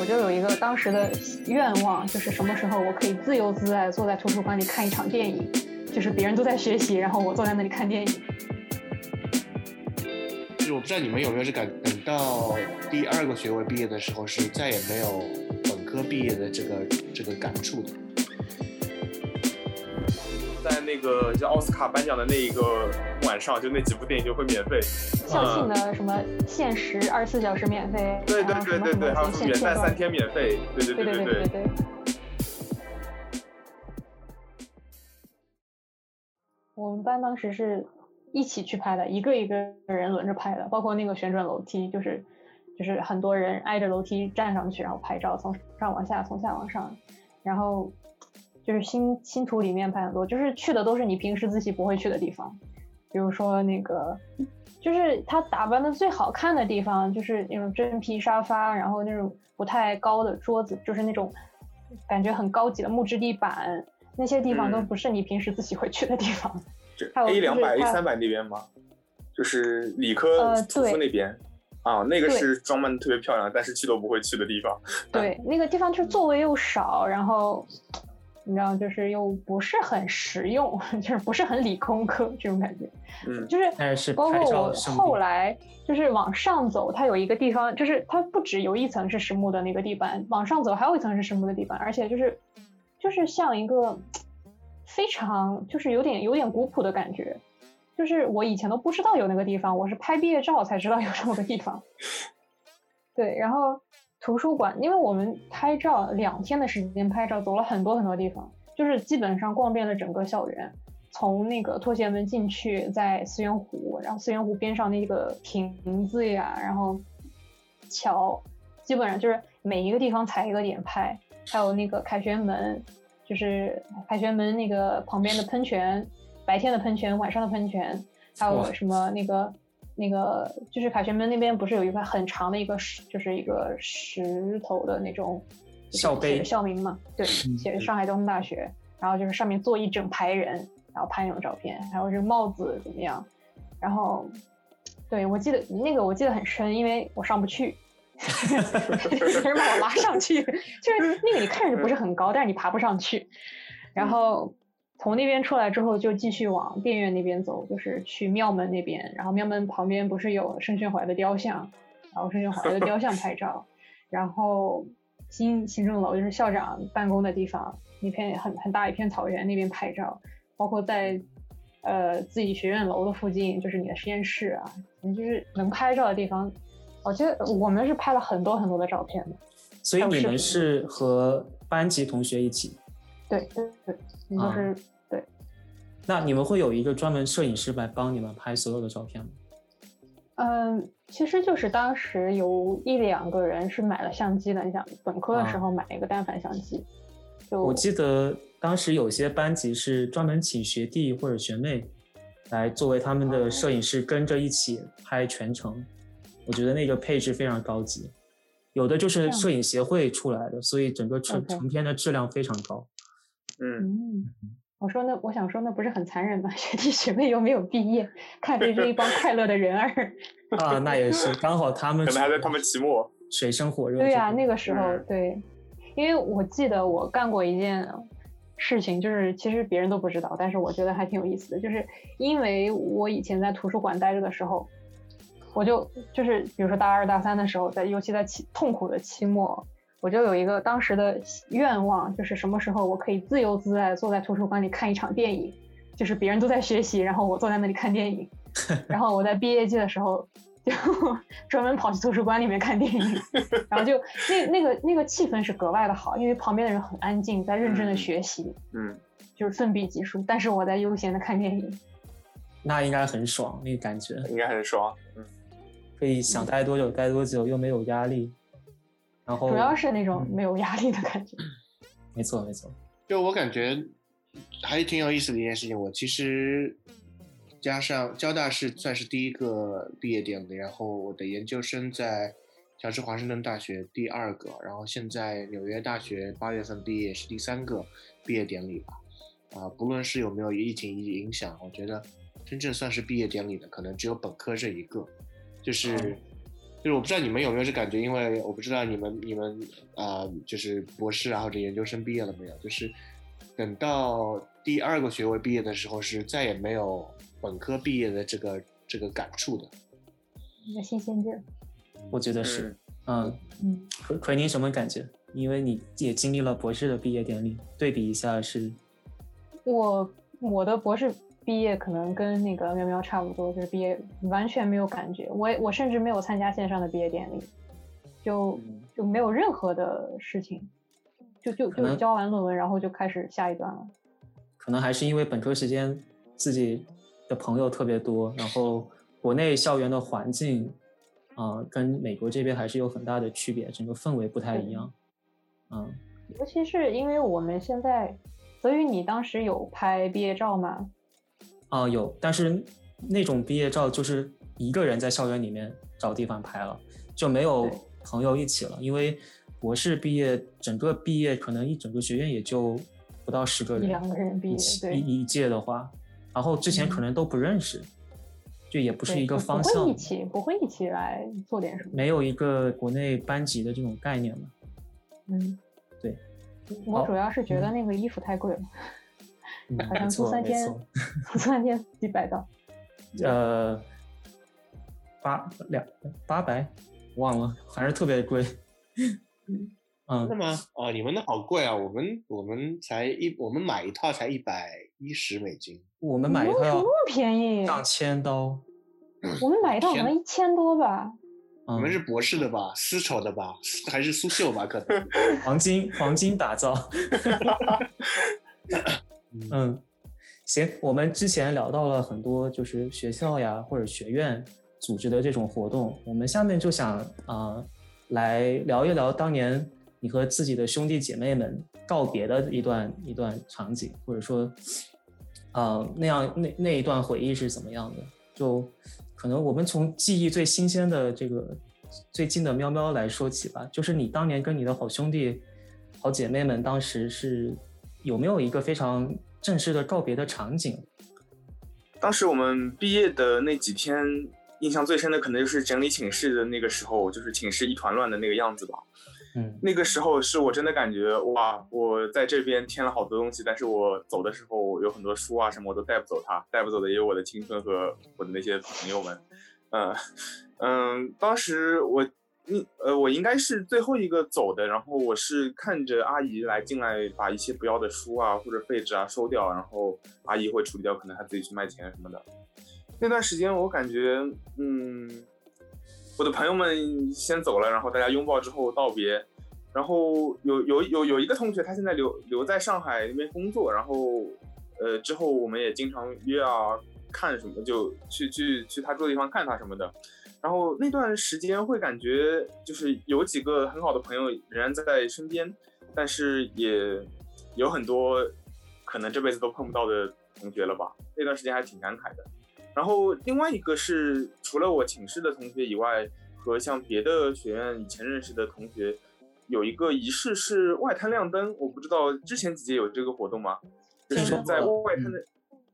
我就有一个当时的愿望，就是什么时候我可以自由自在坐在图书馆里看一场电影，就是别人都在学习，然后我坐在那里看电影。就是我不知道你们有没有这感，等到第二个学位毕业的时候，是再也没有本科毕业的这个这个感触的。在那个叫奥斯卡颁奖的那一个晚上，就那几部电影就会免费。校庆的什么限时二十四小时免费，对对对对对，还有什么元旦三天免费，对对对对对对对。我们班当时是一起去拍的，一个一个人轮着拍的，包括那个旋转楼梯，就是就是很多人挨着楼梯站上去，然后拍照，从上往下，从下往上，然后就是新新图里面拍很多，就是去的都是你平时自习不会去的地方，比如说那个。就是他打扮的最好看的地方，就是那种真皮沙发，然后那种不太高的桌子，就是那种感觉很高级的木质地板，那些地方都不是你平时自己会去的地方。这 A 两百、A 三百那边吗？就是理科图书那边啊，那个是装扮特别漂亮，但是去都不会去的地方。对，那个地方就是座位又少，然后。你知道，就是又不是很实用，就是不是很理工科这种感觉。嗯，就是包括我后来就是往上走，它有一个地方，就是它不止有一层是实木的那个地板，往上走还有一层是实木的地板，而且就是就是像一个非常就是有点有点古朴的感觉，就是我以前都不知道有那个地方，我是拍毕业照才知道有这么个地方。对，然后。图书馆，因为我们拍照两天的时间拍照，走了很多很多地方，就是基本上逛遍了整个校园，从那个拖鞋门进去，在思源湖，然后思源湖边上那个亭子呀，然后桥，基本上就是每一个地方踩一个点拍，还有那个凯旋门，就是凯旋门那个旁边的喷泉，白天的喷泉，晚上的喷泉，还有什么那个。那个就是凯旋门那边不是有一块很长的一个石，就是一个石头的那种校碑校名嘛？对，写着上海交通大学，然后就是上面坐一整排人，然后拍那种照片，还有这个帽子怎么样？然后，对我记得那个我记得很深，因为我上不去，有 人把我拉上去，就是那个你看着不是很高，但是你爬不上去，然后。从那边出来之后，就继续往电院那边走，就是去庙门那边。然后庙门旁边不是有盛宣怀的雕像，然后盛宣怀的雕像拍照。然后新行政楼就是校长办公的地方，那片很很大一片草原那边拍照。包括在呃自己学院楼的附近，就是你的实验室啊，就是能拍照的地方。我觉得我们是拍了很多很多的照片的。所以你们是和班级同学一起？对对对，就是对。那你们会有一个专门摄影师来帮你们拍所有的照片吗？嗯，其实就是当时有一两个人是买了相机的，你想本科的时候买一个单反相机。就我记得当时有些班级是专门请学弟或者学妹来作为他们的摄影师，跟着一起拍全程。我觉得那个配置非常高级。有的就是摄影协会出来的，所以整个成成片的质量非常高。嗯，我说那我想说那不是很残忍吗？学弟学妹又没有毕业，看着这一帮快乐的人儿 啊，那也是刚好他们可能还在他们期末水深火热。对呀，那个时候对，因为我记得我干过一件事情，就是其实别人都不知道，但是我觉得还挺有意思的，就是因为我以前在图书馆待着的时候，我就就是比如说大二大三的时候，在尤其在期痛苦的期末。我就有一个当时的愿望，就是什么时候我可以自由自在坐在图书馆里看一场电影，就是别人都在学习，然后我坐在那里看电影。然后我在毕业季的时候就 专门跑去图书馆里面看电影，然后就 那那个那个气氛是格外的好，因为旁边的人很安静，在认真的学习，嗯，就是奋笔疾书，但是我在悠闲的看电影。那应该很爽，那个感觉应该很爽，嗯，可以想待多久待多久，又没有压力。然后主要是那种没有压力的感觉，没错没错。就我感觉还挺有意思的一件事情。我其实加上交大是算是第一个毕业典礼，然后我的研究生在乔治华盛顿大学第二个，然后现在纽约大学八月份毕业是第三个毕业典礼吧。啊，不论是有没有疫情影响，我觉得真正算是毕业典礼的，可能只有本科这一个，就是就是我不知道你们有没有这感觉，因为我不知道你们你们啊，就是博士啊或者研究生毕业了没有，就是等到第二个学位毕业的时候，是再也没有本科毕业的这个这个感触的，一个新鲜劲。我觉得是，嗯嗯，奎奎宁什么感觉？因为你也经历了博士的毕业典礼，对比一下是。我我的博士毕业可能跟那个喵喵差不多，就是毕业完全没有感觉。我我甚至没有参加线上的毕业典礼，就就没有任何的事情，就就就交完论文，然后就开始下一段了。可能还是因为本科时间自己的朋友特别多，然后国内校园的环境啊跟美国这边还是有很大的区别，整个氛围不太一样。嗯，尤其是因为我们现在。所以你当时有拍毕业照吗？啊，有，但是那种毕业照就是一个人在校园里面找地方拍了，就没有朋友一起了。因为博士毕业，整个毕业可能一整个学院也就不到十个人，一两个人毕业，对，一届的话，然后之前可能都不认识，就也不是一个方向，不会一起，不会一起来做点什么，没有一个国内班级的这种概念嘛。嗯。对我主要是觉得那个衣服太贵了，好像租 三天，租三天几百刀。呃，八两八百，忘了，反正特别贵。嗯，是吗？哦，你们的好贵啊！我们我们才一，我们买一套才一百一十美金。我们买一套那么便宜？上千刀。我们买一套好像一千多吧。你们是博士的吧？丝绸的吧？还是苏绣吧？可能黄金黄金打造。嗯，行，我们之前聊到了很多，就是学校呀或者学院组织的这种活动。我们下面就想啊，来聊一聊当年你和自己的兄弟姐妹们告别的一段一段场景，或者说，啊，那样那那一段回忆是怎么样的？就。可能我们从记忆最新鲜的这个最近的喵喵来说起吧，就是你当年跟你的好兄弟、好姐妹们当时是有没有一个非常正式的告别的场景？当时我们毕业的那几天，印象最深的可能就是整理寝室的那个时候，就是寝室一团乱的那个样子吧。嗯，那个时候是我真的感觉哇，我在这边添了好多东西，但是我走的时候有很多书啊什么我都带不走，它带不走的也有我的青春和我的那些朋友们。嗯嗯，当时我你呃我应该是最后一个走的，然后我是看着阿姨来进来把一些不要的书啊或者废纸啊收掉，然后阿姨会处理掉，可能她自己去卖钱什么的。那段时间我感觉嗯。我的朋友们先走了，然后大家拥抱之后道别，然后有有有有一个同学，他现在留留在上海那边工作，然后呃之后我们也经常约啊看什么，就去去去他住的地方看他什么的，然后那段时间会感觉就是有几个很好的朋友仍然在身边，但是也有很多可能这辈子都碰不到的同学了吧，那段时间还挺感慨的。然后另外一个是，除了我寝室的同学以外，和像别的学院以前认识的同学，有一个仪式是外滩亮灯。我不知道之前几届有这个活动吗？就是在外滩的，嗯，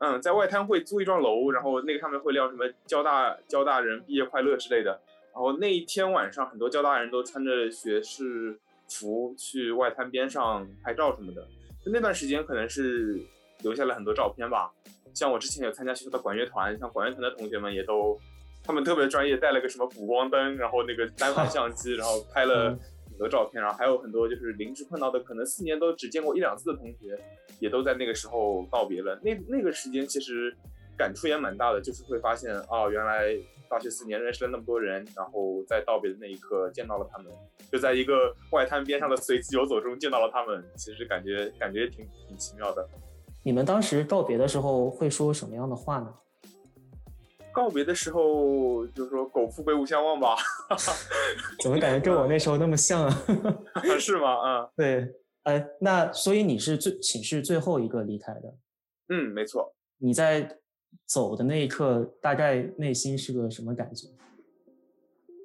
嗯在外滩会租一幢楼，然后那个上面会亮什么交大交大人毕业快乐之类的。然后那一天晚上，很多交大人都穿着学士服去外滩边上拍照什么的。就那段时间，可能是留下了很多照片吧。像我之前有参加学校的管乐团，像管乐团的同学们也都，他们特别专业，带了个什么补光灯，然后那个单反相机，然后拍了多照片，然后还有很多就是临时碰到的，可能四年都只见过一两次的同学，也都在那个时候告别了。那那个时间其实感触也蛮大的，就是会发现啊，原来大学四年认识了那么多人，然后在道别的那一刻见到了他们，就在一个外滩边上的随机游走中见到了他们，其实感觉感觉挺挺奇妙的。你们当时告别的时候会说什么样的话呢？告别的时候就是说“苟富贵勿相忘”吧。怎么感觉跟我那时候那么像啊？是吗？啊，对。哎，那所以你是最寝室最后一个离开的？嗯，没错。你在走的那一刻，大概内心是个什么感觉？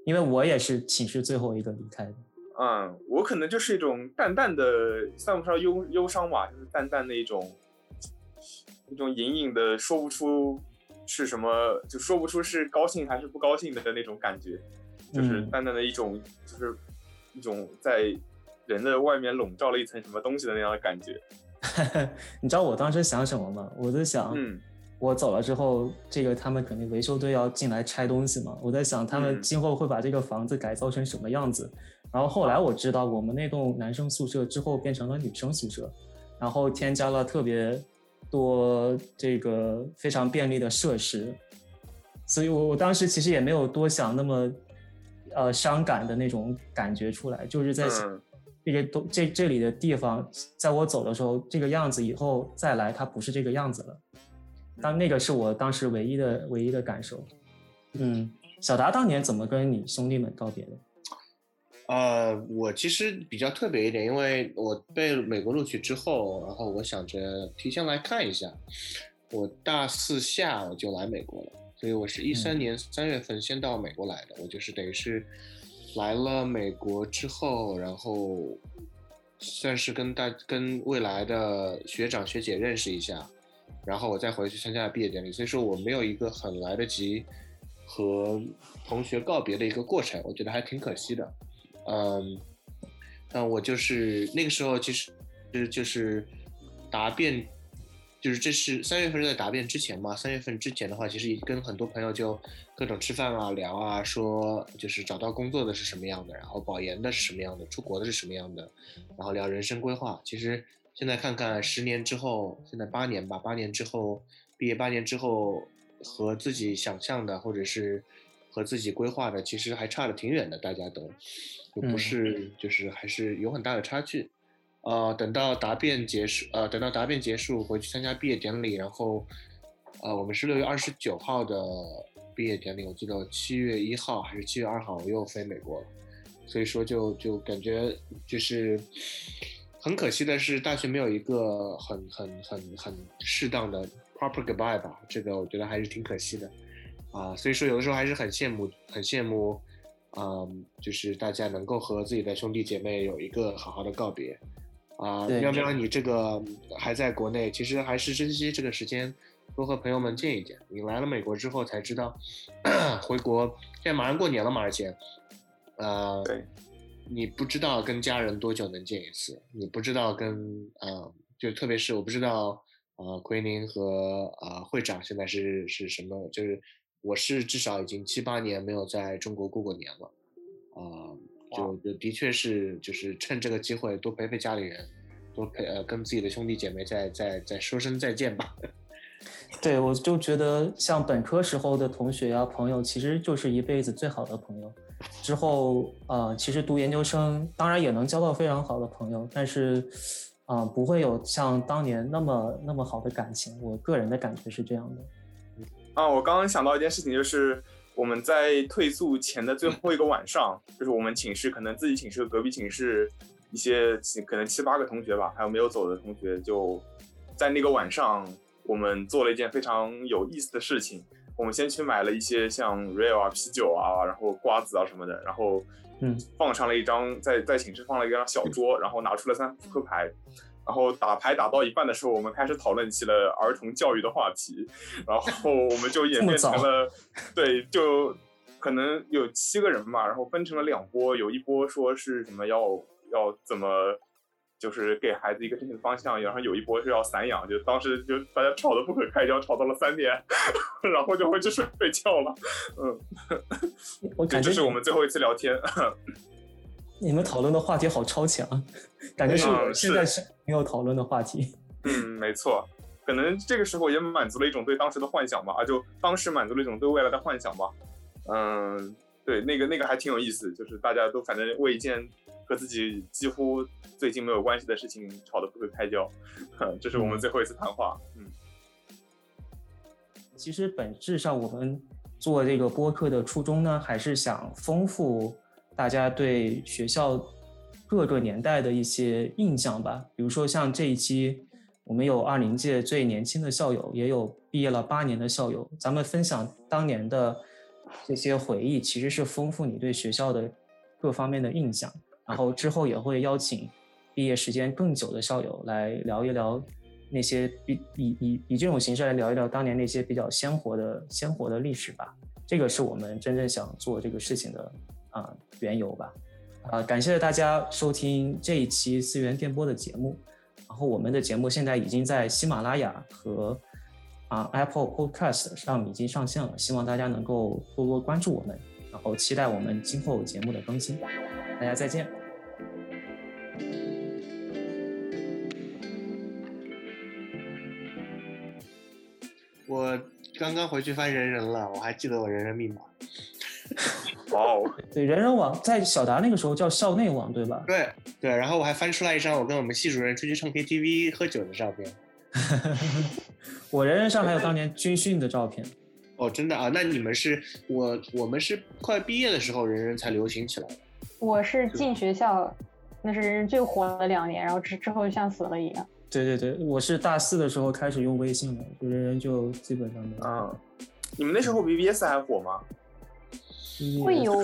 因为我也是寝室最后一个离开的。嗯，我可能就是一种淡淡的，算不上忧忧伤吧，就是淡淡的一种。一种隐隐的说不出是什么，就说不出是高兴还是不高兴的那种感觉，就是淡淡的一种，就是一种在人的外面笼罩了一层什么东西的那样的感觉。你知道我当时想什么吗？我在想，嗯，我走了之后，这个他们肯定维修队要进来拆东西嘛。我在想，他们今后会把这个房子改造成什么样子。然后后来我知道，我们那栋男生宿舍之后变成了女生宿舍，然后添加了特别多这个非常便利的设施。所以我我当时其实也没有多想那么呃伤感的那种感觉出来，就是在想。这个都这这里的地方，在我走的时候这个样子，以后再来它不是这个样子了。但那个是我当时唯一的唯一的感受。嗯，小达当年怎么跟你兄弟们告别的？呃，我其实比较特别一点，因为我被美国录取之后，然后我想着提前来看一下。我大四下我就来美国了，所以我是一三年三月份先到美国来的，我就是等于是。来了美国之后，然后算是跟大跟未来的学长学姐认识一下，然后我再回去参加毕业典礼。所以说我没有一个很来得及和同学告别的一个过程，我觉得还挺可惜的。嗯，那我就是那个时候其实就是答辩。就是这是三月份是在答辩之前嘛？三月份之前的话，其实跟很多朋友就各种吃饭啊、聊啊，说就是找到工作的是什么样的，然后保研的是什么样的，出国的是什么样的，然后聊人生规划。其实现在看看十年之后，现在八年吧，八年之后毕业，八年之后和自己想象的或者是和自己规划的，其实还差的挺远的，大家都就不是，就是还是有很大的差距。呃，等到答辩结束，呃，等到答辩结束，回去参加毕业典礼，然后，呃，我们是六月二十九号的毕业典礼，我记得七月一号还是七月二号，我又飞美国了，所以说就就感觉就是很可惜的是，大学没有一个很很很很适当的 proper goodbye 吧，这个我觉得还是挺可惜的，啊，所以说有的时候还是很羡慕，很羡慕，嗯，就是大家能够和自己的兄弟姐妹有一个好好的告别。啊，喵喵，你这个还在国内，其实还是珍惜这个时间，多和朋友们见一见。你来了美国之后才知道，回国现在马上过年了嘛，而且，呃，对，你不知道跟家人多久能见一次，你不知道跟呃，就特别是我不知道，呃，奎宁和呃会长现在是是什么，就是我是至少已经七八年没有在中国过过年了，啊。就就的确是，就是趁这个机会多陪陪家里人，多陪呃跟自己的兄弟姐妹再再再说声再见吧。对，我就觉得像本科时候的同学呀朋友，其实就是一辈子最好的朋友。之后呃，其实读研究生当然也能交到非常好的朋友，但是啊不会有像当年那么那么好的感情。我个人的感觉是这样的。啊，我刚刚想到一件事情，就是。我们在退宿前的最后一个晚上，就是我们寝室可能自己寝室和隔壁寝室一些可能七八个同学吧，还有没有走的同学，就在那个晚上，我们做了一件非常有意思的事情。我们先去买了一些像 real 啊、啤酒啊，然后瓜子啊什么的，然后嗯，放上了一张在在寝室放了一张小桌，然后拿出了三副扑克牌。然后打牌打到一半的时候，我们开始讨论起了儿童教育的话题，然后我们就演变成了，对，就可能有七个人嘛，然后分成了两波，有一波说是什么要要怎么，就是给孩子一个正确的方向，然后有一波是要散养，就当时就大家吵得不可开交，吵到了三点，然后就回去睡觉了，嗯，我 感觉这是我们最后一次聊天。你们讨论的话题好超前啊，感觉是现在是没有讨论的话题。嗯，没错，可能这个时候也满足了一种对当时的幻想吧，啊，就当时满足了一种对未来的幻想吧。嗯，对，那个那个还挺有意思，就是大家都反正为一件和自己几乎最近没有关系的事情吵得不可开交。这是我们最后一次谈话。嗯，其实本质上我们做这个播客的初衷呢，还是想丰富。大家对学校各个年代的一些印象吧，比如说像这一期，我们有二零届最年轻的校友，也有毕业了八年的校友，咱们分享当年的这些回忆，其实是丰富你对学校的各方面的印象。然后之后也会邀请毕业时间更久的校友来聊一聊那些比以以以这种形式来聊一聊当年那些比较鲜活的鲜活的历史吧。这个是我们真正想做这个事情的啊缘由吧。啊，感谢大家收听这一期思源电波的节目。然后我们的节目现在已经在喜马拉雅和啊 Apple Podcast 上已经上线了，希望大家能够多多关注我们，然后期待我们今后节目的更新。大家再见。我刚刚回去翻人人了，我还记得我人人密码。哇哦，对，人人网在小达那个时候叫校内网，对吧？对对，然后我还翻出来一张我跟我们系主任出去唱 KTV 喝酒的照片。我人人上还有当年军训的照片。哦，真的啊？那你们是我我们是快毕业的时候人人才流行起来的。我是进学校，那是人人最火的两年，然后之之后就像死了一样。对对对，我是大四的时候开始用微信的，就人人就基本上没有。啊，你们那时候 BBS 还火吗？会有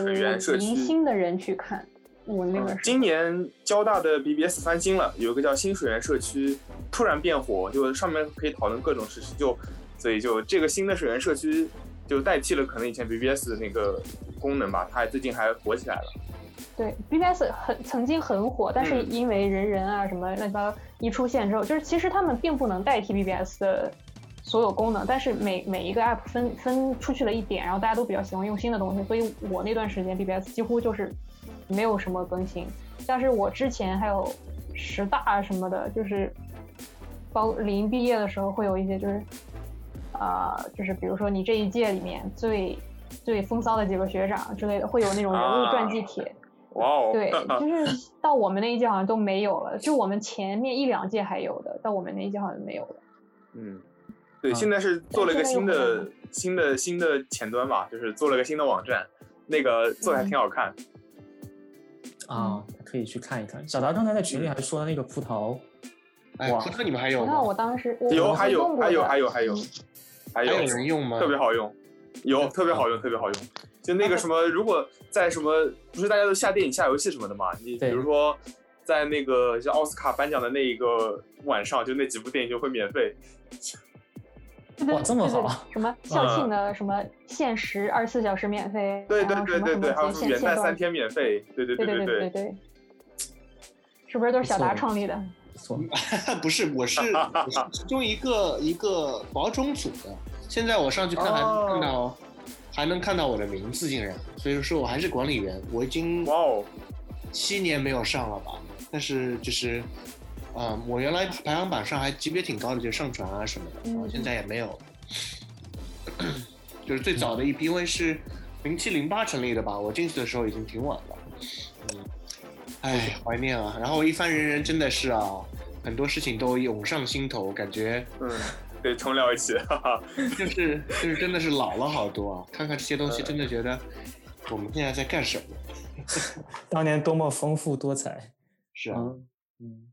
明星的人去看。我那个今年交大的 BBS 翻新了，有一个叫新水源社区，突然变火，就上面可以讨论各种事情，就所以就这个新的水源社区就代替了可能以前 BBS 的那个功能吧，它最近还火起来了。对，BBS 很曾经很火，但是因为人人啊什么乱七八糟一出现之后，就是其实他们并不能代替 BBS 的。所有功能，但是每每一个 app 分分出去了一点，然后大家都比较喜欢用新的东西，所以我那段时间 BBS 几乎就是没有什么更新。但是我之前还有十大什么的，就是包临毕业的时候会有一些，就是啊，就是比如说你这一届里面最最风骚的几个学长之类的，会有那种人物传记帖。哇哦！对，就是到我们那一届好像都没有了，就我们前面一两届还有的，到我们那一届好像没有了。嗯。对，现在是做了一个新的、新的、新的前端吧，就是做了个新的网站，那个做的还挺好看。啊，可以去看一看。小达刚才在群里还说的那个葡萄，哇，葡萄你们还有吗？我当时有，还有，还有，还有，还有，还有人用吗？特别好用，有，特别好用，特别好用。就那个什么，如果在什么，不是大家都下电影、下游戏什么的嘛？你比如说，在那个像奥斯卡颁奖的那一个晚上，就那几部电影就会免费。哇，这么好！什么 校庆的什么限时二十四小时免费？对对对对对，还有元旦三天免费？对对对对对对，是不是都是小达创立的？错，不是，我是其中一个一个保种组的。现在我上去看还能看到，还能看到我的名字，竟然，所以说我还是管理员。我已经哇哦，七年没有上了吧？但是就是。嗯，我原来排行榜上还级别挺高的，就上传啊什么的，然后现在也没有。就是最早的一批，因为是零七零八成立的吧，我进去的时候已经挺晚了。嗯，哎，怀念啊！然后一番人人真的是啊，很多事情都涌上心头，感觉嗯，对重聊一起，哈哈，就是就是真的是老了好多啊！看看这些东西，真的觉得我们现在在干什么？当年多么丰富多彩。是啊，嗯。